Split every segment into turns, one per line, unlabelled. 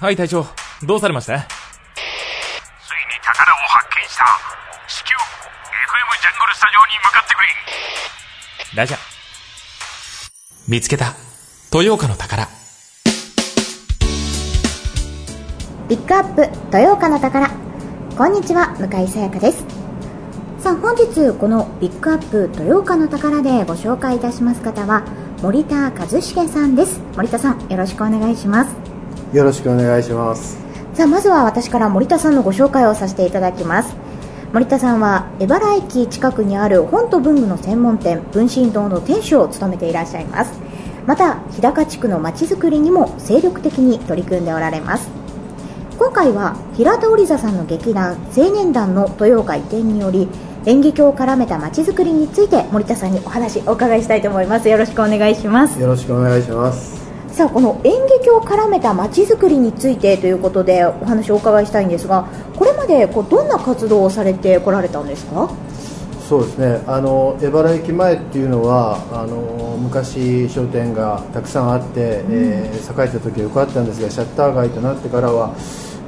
はい隊長。どうされました？
ついに宝を発見した。至急 FM ジャングルスタジオに向かってくれ。
ラジャ見つけた。豊岡の宝。
ピックアップ豊岡の宝。こんにちは向井さやかです。さあ本日このピックアップ豊岡の宝でご紹介いたします方は森田和重さんです。森田さんよろしくお願いします
よろしくお願いします。
さあまずは私から森田さんのご紹介をさせていただきます。森田さんは江原駅近くにある本と文具の専門店文心堂の店主を務めていらっしゃいます。また日高地区のまちづくりにも精力的に取り組んでおられます。今回は平田織座さんの劇団青年団の豊岡移転により演劇を絡めたまちづくりについて森田さんにお話お伺いしたいと思います。よろしくお願いします。
よろしくお願いします
さあこの演劇を絡めたまちづくりについてということでお話をお伺いしたいんですがこれまでこうどんな活動をされてこられたんですか？
そうですね。あの江原駅前っていうのはあの昔商店がたくさんあって、えー栄えた時は良かったんですがシャッター街となってからは、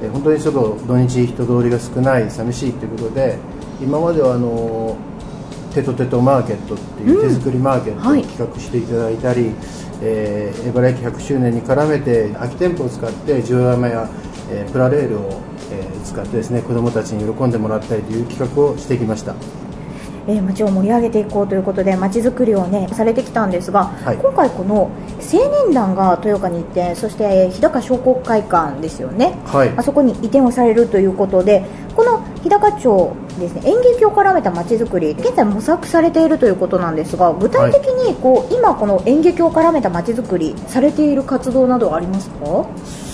えー本当にちょっと土日人通りが少ない寂しいということで今まではあのテトテトマーケットっていう手作りマーケットを
はい。
企画していただいたり、えー江原駅100周年に絡めて空き店舗を使ってジオラマや、えープラレールを、えー使ってですね子どもたちに喜んでもらったりという企画をしてきました。
えー街を盛り上げていこうということで街づくりをねされてきたんですが、
はい。
今回この青年団が豊岡に移転そして日高商工会館ですよね。
はい。
あそこに移転をされるということでこの日高町ですね演劇を絡めた街づくり現在模索されているということなんですが具体的にこう、今この演劇を絡めた街づくりされている活動などはありますか？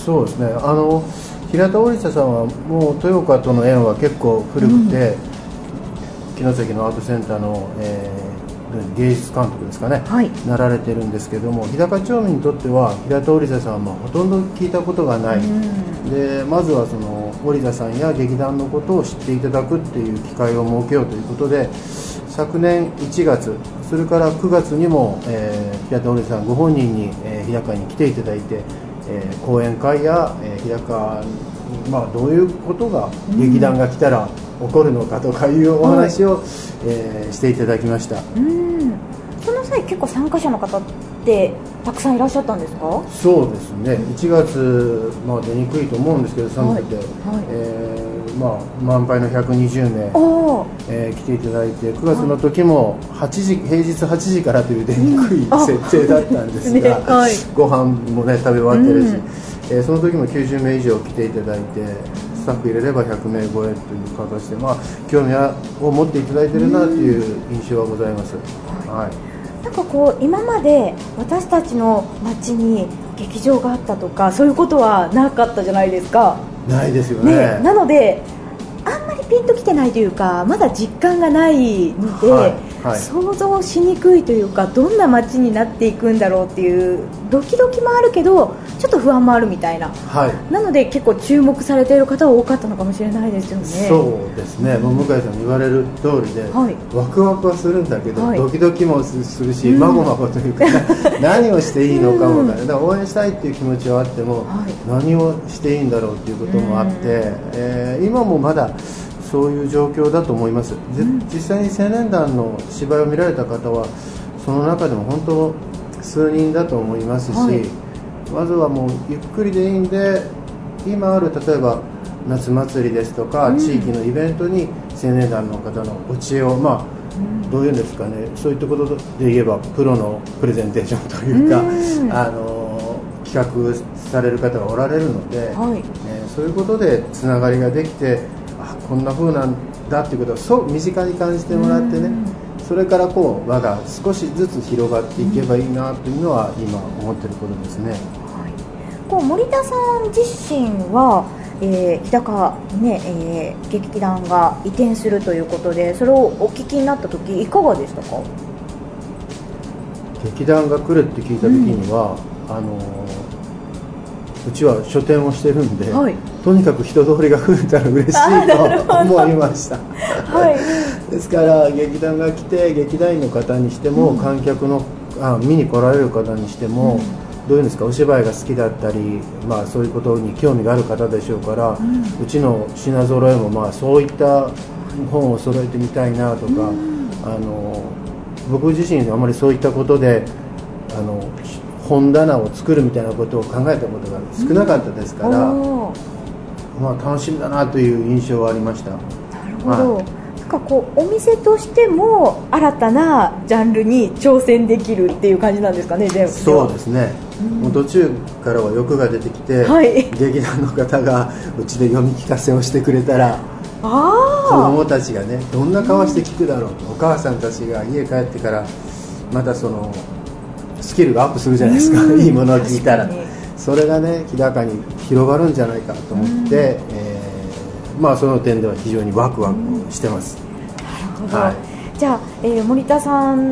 そうですね。あの平田織田さんはもう豊岡との縁は結構古くて、城崎のアートセンターの、えー芸術監督ですかね、
はい。
なられてるんですけども日高町民にとっては平田織田さんはまあほとんど聞いたことがない、でまずはその織田さんや劇団のことを知っていただくっていう機会を設けようということで昨年1月それから9月にも、えー平田織田さんご本人に、えー日高に来ていただいて、えー講演会や、えー日高に、まあ、どういうことが劇団が来たら起こるのかとかいうお話を、えーしていただきました。
うん。その際結構参加者の方ってたくさんいらっしゃったんですか？
そうですね。1月、まあ、出にくいと思うんですけど寒くて、
はい。
えーまあ、満杯の120名、えー来ていただいて9月の時も8時平日8時からという出にくい
あ。
設定だったんですが、
ねはい。
ご飯もね食べ終わってるし、
うん。
えーその時も90名以上来ていただいてスタッフ入れれば100名超えという形で、まあ、興味を持っていただいてるなという印象はございます。はい。
なんかこう今まで私たちの街に劇場があったとかそういうことはなかったじゃないですか、
ないですよ
ね。
ね
なのであんまりピンときてないというかまだ実感がないので、
はいはい。
想像しにくいというかどんな街になっていくんだろうっていうドキドキもあるけどちょっと不安もあるみたいな。
はい。
なので結構注目されている方は多かったのかもしれないですよね。
そうですね、もう向井さんに言われる通りで、
はい。
ワクワクはするんだけど、
はい。
ドキドキもするし、
うん。
まごまごというか、何をしていいのかもわからない、だから応援したいっていう気持ちはあっても、
はい。
何をしていいんだろうっていうこともあって、えー今もまだそういう状況だと思います、で実際に青年団の芝居を見られた方は、その中でも本当、数人だと思いますし、
はい。
まずはもうゆっくりでいいんで今ある例えば夏祭りですとか、地域のイベントに青年団の方のお知恵をまあ、どういうんですかねそういったことで言えばプロのプレゼンテーションというか、
うん。
あの企画される方がおられるので、
はい。
えーそういうことでつながりができてあこんな風なんだっていうことをそう身近に感じてもらってね、それからこう輪が少しずつ広がっていけばいいなというのは今思ってることですね。
こう森田さん自身は、えー日高にね、えー劇団が移転するということでそれをお聞きになった時いかがでしたか？
劇団が来るって聞いた時には、あのうちは書店をしてるんで、
はい。
とにかく人通りが増えたら嬉しいと思いました、
はい。
ですから劇団が来て劇団員の方にしても、観客のあ見に来られる方にしても、どういうんですかお芝居が好きだったり、まあ、そういうことに興味がある方でしょうから、うちの品揃えも、まあ、そういった本を揃えてみたいなとか、あの僕自身あまりそういったことであの本棚を作るみたいなことを考えたことが少なかったですから、
おー。
まあ、楽しみだなという印象はありました。
なるほど、
は
なんかこうお店としても新たなジャンルに挑戦できるっていう感じなんですかねで
そうですね、もう途中からは欲が出てきて、
はい。
劇団の方がうちで読み聞かせをしてくれたら子
あ
供たちがねどんな顔して聞くだろうと、お母さんたちが家帰ってからまたそのスキルがアップするじゃないですか、
うん。
いいものを聞いたら。それがね日高に広がるんじゃないかと思って、えーまあその点では非常にワクワクしてます、
あなるほど、
はい
じゃあ、えー森田さん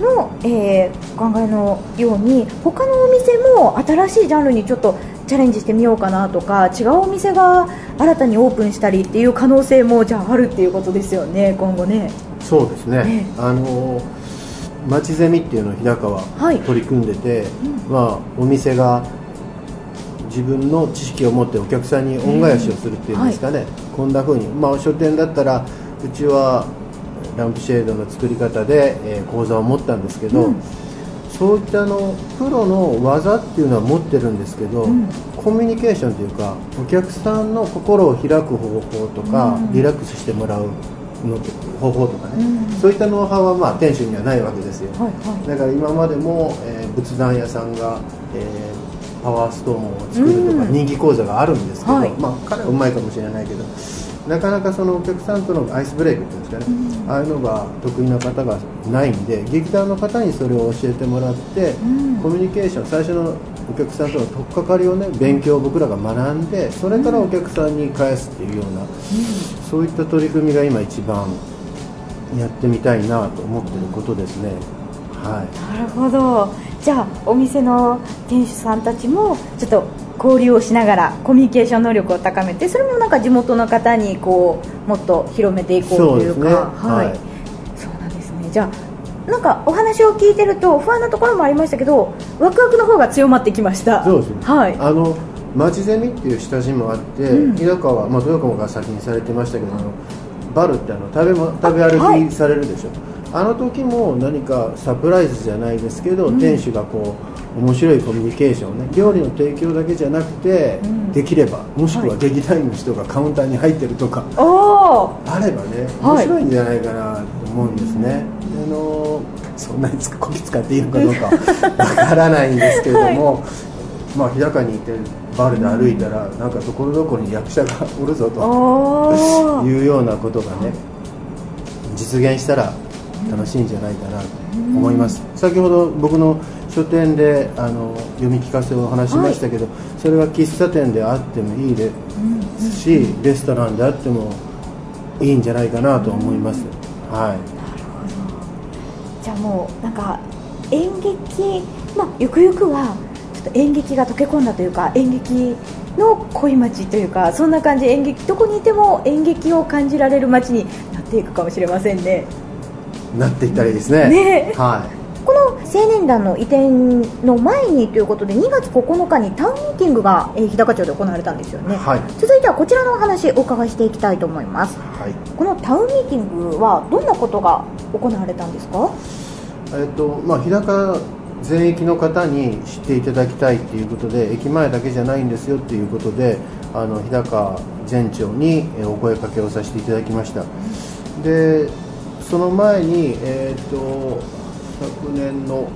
の、えーお考えのように他のお店も新しいジャンルにちょっとチャレンジしてみようかなとか違うお店が新たにオープンしたりっていう可能性もじゃああるっていうことですよね今後ね。
そうですね、
え
あの町ゼミっていうのを日高は
はい。
取り組んでて、まあ、お店が自分の知識を持ってお客さんに恩返しをするっていうんですかね、こんな風に、まあ、書店だったらうちはランプシェードの作り方で、えー講座を持ったんですけど、
うん。
そういったあのプロの技っていうのは持ってるんですけど、
うん。
コミュニケーションというかお客さんの心を開く方法とか、
うん。
リラックスしてもらうの方法とかね、
うん。
そういったノウハウはまあ店主にはないわけですよ、
はいはい。
だから今までも、えー仏壇屋さんが、えーパワーストーンを作るとか
うん。
人気講座があるんですけど、
はい。
まあ、彼はうまいかもしれないけどなかなかそのお客さんとのアイスブレイクっていうんですかね、ああいうのが得意な方がないんで劇団の方にそれを教えてもらって、
ん。
コミュニケーション最初のお客さんとの取っかかりをね勉強を僕らが学んでそれからお客さんに返すっていうような、そういった取り組みが今一番やってみたいなと思ってることですね。はい。
なるほど。じゃあお店の店主さんたちもちょっと交流をしながらコミュニケーション能力を高めてそれもなんか地元の方にこうもっと広めていこうというか。
そうですね。
はい、
はい。
そうなんですね。じゃあなんかお話を聞いてると不安なところもありましたけどワクワクの方が強まってきました。
そうですね
はい。
あの町ゼミっていう下地もあって、
うん。
日高は、まあ、豊川が先にされてましたけどあのバルってあの食べも食べ
はい。
歩きされるでしょ。あ,、の時も何かサプライズじゃないですけど、店主がこう面白いコミュニケーションをね料理の提供だけじゃなくて、
ん。
できればもしく
は
はい。劇団員の人がカウンターに入ってるとか、
おお
あればね
はい。
面白いんじゃないかなと思うんですね、あのそんなにつこき使っていいのかどうかわからないんですけれども、まあ日高にいてバルで歩いたら、なんかところどころに役者がおるぞというようなことがね実現したら楽しいんじゃないかなと思います、先ほど僕の書店であの読み聞かせを話しましたけど、それが喫茶店であってもいいですし、レストランであってもいいんじゃないかなと思います、はい
じゃあもうなんか演劇まあゆくゆくはちょっと演劇が溶け込んだというか演劇の恋町というかそんな感じ演劇どこにいても演劇を感じられる街になっていくかもしれませんね。
なっていったらいいですね。
ね。
はい
この青年団の移転の前にということで2月9日にタウンミーティングが、えー日高町で行われたんですよね、
はい。
続いてはこちらのお話お伺いしていきたいと思います。
はい。
このタウンミーティングはどんなことが行われたんですか？
えっとまあ、日高全域の方に知っていただきたいっていうことで駅前だけじゃないんですよっていうことであの日高前町にえーお声かけをさせていただきました。でその前に、えっと昨年の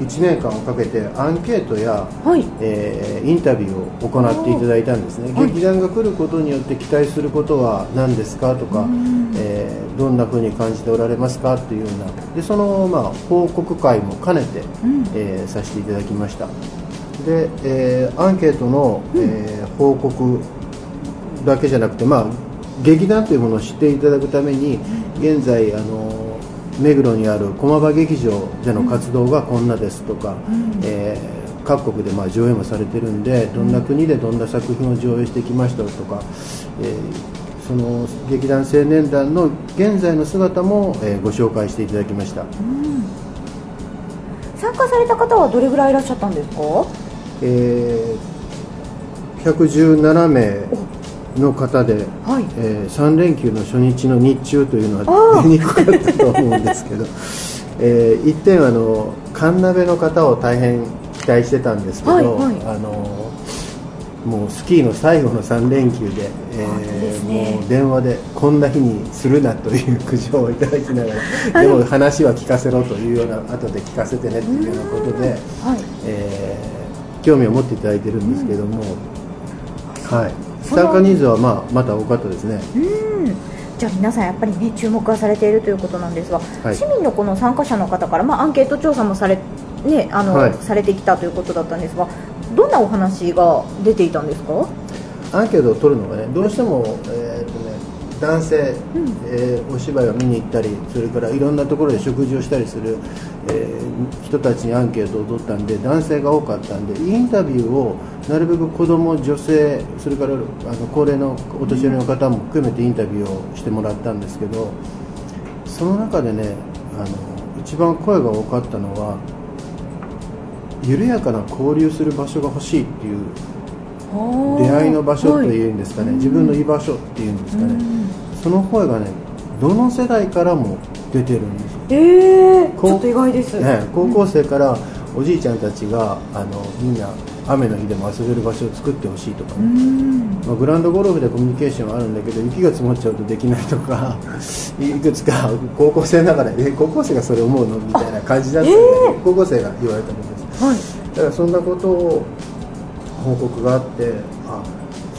1年間をかけてアンケートや、
はい。
えーインタビューを行っていただいたんですね、
はい。
劇団が来ることによって期待することは何ですかとか、えーどんなふうに感じておられますかっていうような。でその、まあ、報告会も兼ねて、
ん。
えーさせていただきました。で、えーアンケートの、えー報告だけじゃなくて、まあ、劇団というものを知っていただくために現在あの目黒にある駒場劇場での活動がこんなですとか、えー各国でまあ上映もされてるんでどんな国でどんな作品を上映してきましたとか、えーその劇団青年団の現在の姿も、えーご紹介していただきました。
最参加された方はどれぐらいいらっしゃったんですか？
えー、117名の方で、
はい。
えー3連休の初日の日中というのは出にくかったと思うんですけど、えー一点あの神鍋の方を大変期待してたんですけど、
はいはい。
あのもうスキーの最後の3連休で,、えー
ね。
もう電話でこんな日にするなという苦情をいただきながら、でも話は聞かせろというような後で聞かせてねっていうようなことで。
はい。
えー興味を持っていただいてるんですけども、はい、
その
参加人数は、まあ、また多かったですね、
うん。じゃあ皆さんやっぱりね注目はされているということなんですが、
はい。
市民のこの参加者の方から、まあ、アンケート調査もされ,、ねあの
はい。
されてきたということだったんですがどんなお話が出ていたんですか？
アンケートを取るのがねどうしても、えーとね、男性、
うん。
えーお芝居を見に行ったりそれからいろんなところで食事をしたりする、えー人たちにアンケートを取ったんで男性が多かったんでインタビューをなるべく子供女性それからあの高齢のお年寄りの方も含めてインタビューをしてもらったんですけどその中でねあの一番声が多かったのは緩やかな交流する場所が欲しいっていう出会いの場所とい。うんですかね、自分の居場所っていうんですかね、その声がねどの世代からも出てるんですよ。
えー、ちょっと意外です、
ね、高校生からおじいちゃんたちがあのみんな雨の日でも遊べる場所を作ってほしいとか
う
ね、
ん。
まあ、グラウンドゴルフでコミュニケーションはあるんだけど雪が積もっちゃうとできないとか いくつか高校生ながらえ高校生がそれ思うのみたいな感じだったんで、高校生が言われたんです。
はい。
だからそんなことを報告があってあ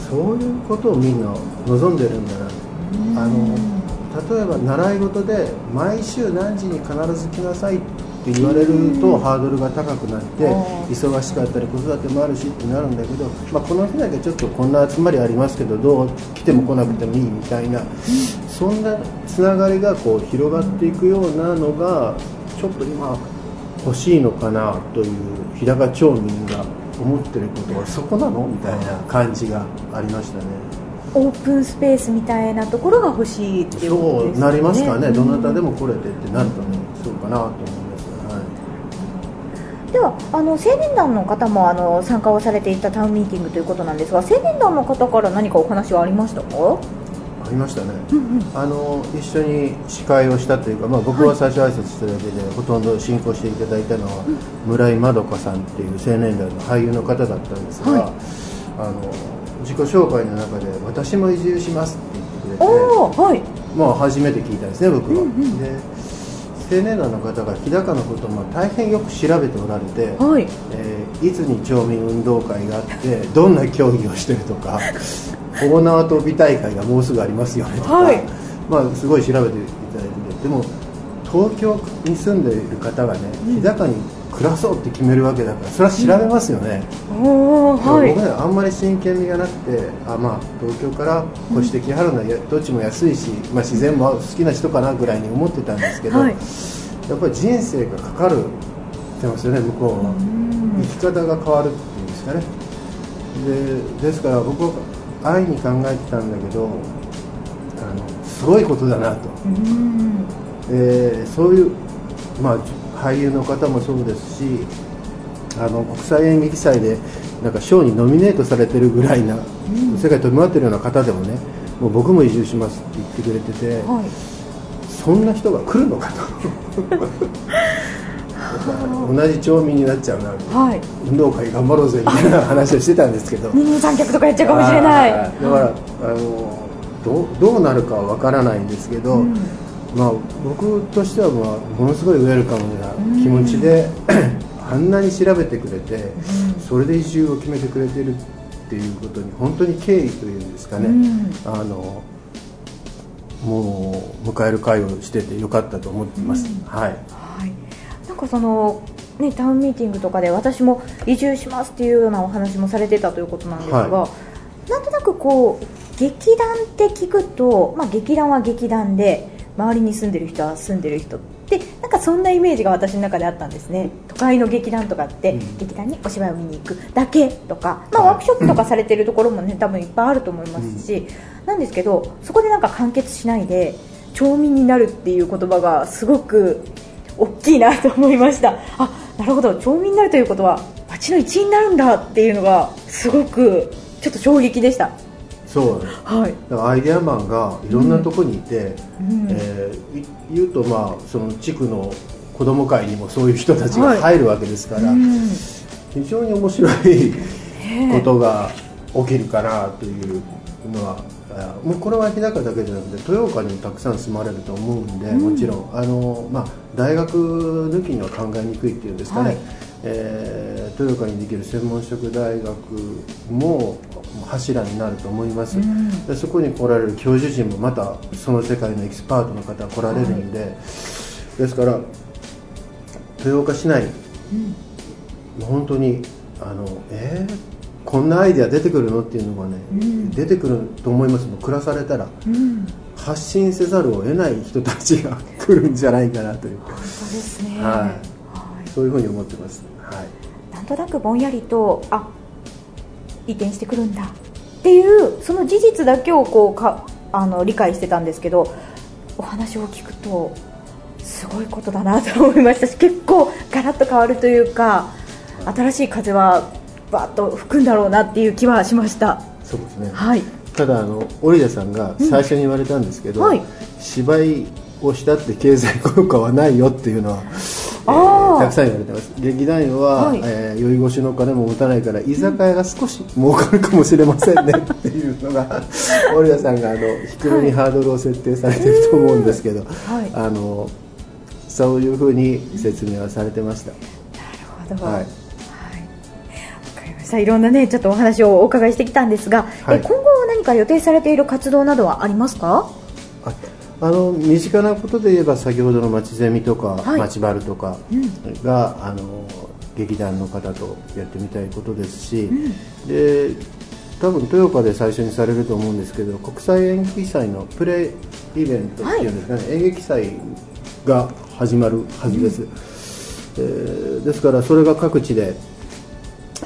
そういうことをみんな望んでるんだなあの例えば習い事で毎週何時に必ず来なさいって言われるとハードルが高くなって忙しかったり子育てもあるしってなるんだけど、まあ、この日だけちょっとこんな集まりありますけどどう来ても来なくてもいいみたいなそんなつながりがこう広がっていくようなのがちょっと今欲しいのかなという日高町民が思ってることはそこなの？みたいな感じがありましたね。
オープンスペースみたいなところが欲しいっていうことですね。
そうなりますかね、どなたで
も
も来れてってなるとね、そうかなと思い。ます、は
ではあの青年団の方もあの参加をされていたタウンミーティングということなんですが青年団の方から何かお話はありましたか？
い、ありましたね、あの一緒に司会をしたというか、まあ、僕は最初挨拶しただけで、ほとんど進行していただいたのは、村井まどかさんっていう青年団の俳優の方だったんですが、
はい。
あの自己紹介の中で、私も移住しますって言ってくれて。
はい
まあ、初めて聞いたんですね、僕は。で青年団の方が日高のことをまあ大変よく調べておられて、
はい
えーいつに町民運動会があってどんな競技をしてるとか大縄跳び大会がもうすぐありますよねとか、
はい
まあ、すごい調べていただいててでも東京に住んでいる方がね日高に暮らそうって決めるわけだからそれは調べますよね、
おおはい。
僕ねあんまり真剣味がなくてあ、まあ、東京から越してきはるのはやどっちも安いし、まあ、自然も好きな人かなぐらいに思ってたんですけど、
はい。
やっぱり人生がかかるってますよね向こうは。生き方が変わるっていうんですかね。でですから僕は安易に考えてたんだけどあのすごいことだなと、
うん。
えーそういう、まあ、俳優の方もそうですしあの国際演劇祭でなんか賞にノミネートされてるぐらいな、世界飛び回ってるような方でもねもう僕も移住しますって言ってくれてて、
はい。
そんな人が来るのかと。同じ町民になっちゃうな。
はい。
運動会頑張ろうぜみたいな話をしてたんですけど。
二人三脚とかやっちゃうかもしれない。
だからあのどうどうなるかは分からないんですけど、
うん
まあ、僕としては、まあ、ものすごいウェルカムな気持ちで、あんなに調べてくれて、それで移住を決めてくれてるっていうことに本当に敬意というんですかね、
うん。
あのもう迎える会をしててよかったと思ってます、はい。
はい、なんかその、ね、タウンミーティングとかで私も移住しますっていうようなお話もされてたということなんですが、
は
なんとなくこう劇団って聞くと、まあ、劇団は劇団で周りに住んでる人は住んでる人ってなんかそんなイメージが私の中であったんですね。都会の劇団とかって、
うん。
劇団にお芝居を見に行くだけとか、まあ、
はい
ワークショップとかされてるところもね多分いっぱいあると思いますし、なんですけどそこでなんか完結しないで町民になるっていう言葉がすごく大きいなと思いました。あなるほど。町民になるということは町の一員になるんだっていうのがすごくちょっと衝撃でした
そう
はい。
だからアイデアマンがいろんなとこにいて、
うん。
えーい言うとまあその地区の子供会にもそういう人たちが入るわけですから、
うん。
非常に面白いことが起きるかなというのは、あもうこれは日高だけじゃなくて豊岡にもたくさん住まれると思うんで、もちろんあの、まあ、大学抜きには考えにくいっていうんですかね、
はい
えー豊岡にできる専門職大学も柱になると思います、
ん。
でそこに来られる教授陣もまたその世界のエキスパートの方が来られるんで、ですから豊岡市内本当にあのえーこんなアイデア出てくるのっていうのがね、出てくると思います。もう暮らされたら、
うん。
発信せざるを得ない人たちが来るんじゃないかなという。
そうですね。
はい
はい
そういうふうに思ってます、はい、
なんとなくぼんやりとあ移転してくるんだっていうその事実だけをこうかあの理解してたんですけどお話を聞くとすごいことだなと思いましたし結構ガラッと変わるというか新しい風はバーッと吹くんだろうなっていう気はしました。
そうですね。
はい。
ただあの織田さんが最初に言われたんですけど、
うん。はい。
芝居をしたって経済効果はないよっていうのは、たくさん言われてます。劇団員は、
はい。
えー酔い越しの金も持たないから居酒屋が少し儲かるかもしれませんね っていうのが織田さんがあの低めにハードルを設定されてると思うんですけど、
はい。
あのそういうふうに説明はされてました、
なるほど、
はい。
わかりました。いろんなねちょっとお話をお伺いしてきたんですが、
はい。
え今後何か予定されている活動などはありますか？
ああの身近なことで言えば先ほどの町ゼミとか、
はい。
町バルとかが、あの劇団の方とやってみたいことですし、で多分豊岡で最初にされると思うんですけど国際演劇祭のプレイイベントっていうんですかね、演劇祭が始まるはずです、えーですからそれが各地で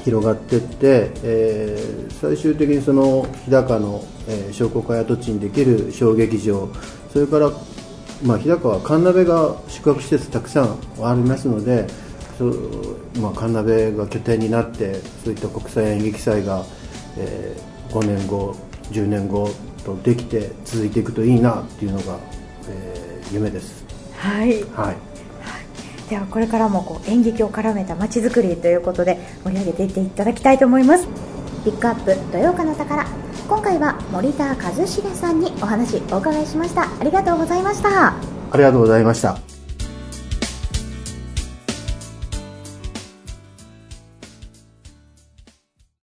広がっていって、えー最終的にその日高の、えー商工会跡地にできる小劇場それから、まあ、日高は神鍋が宿泊施設たくさんありますのでそう、まあ、神鍋が拠点になってそういった国際演劇祭が、え5年後10年後とできて続いていくといいなっていうのが、えー夢です。
はい。
はい。
ではこれからもこう演劇を絡めた街づくりということで盛り上げていっていただきたいと思います。ピックアップ豊岡の宝今回は森田和重さんにお話お伺いしましたありがとうございました
ありがとうございました。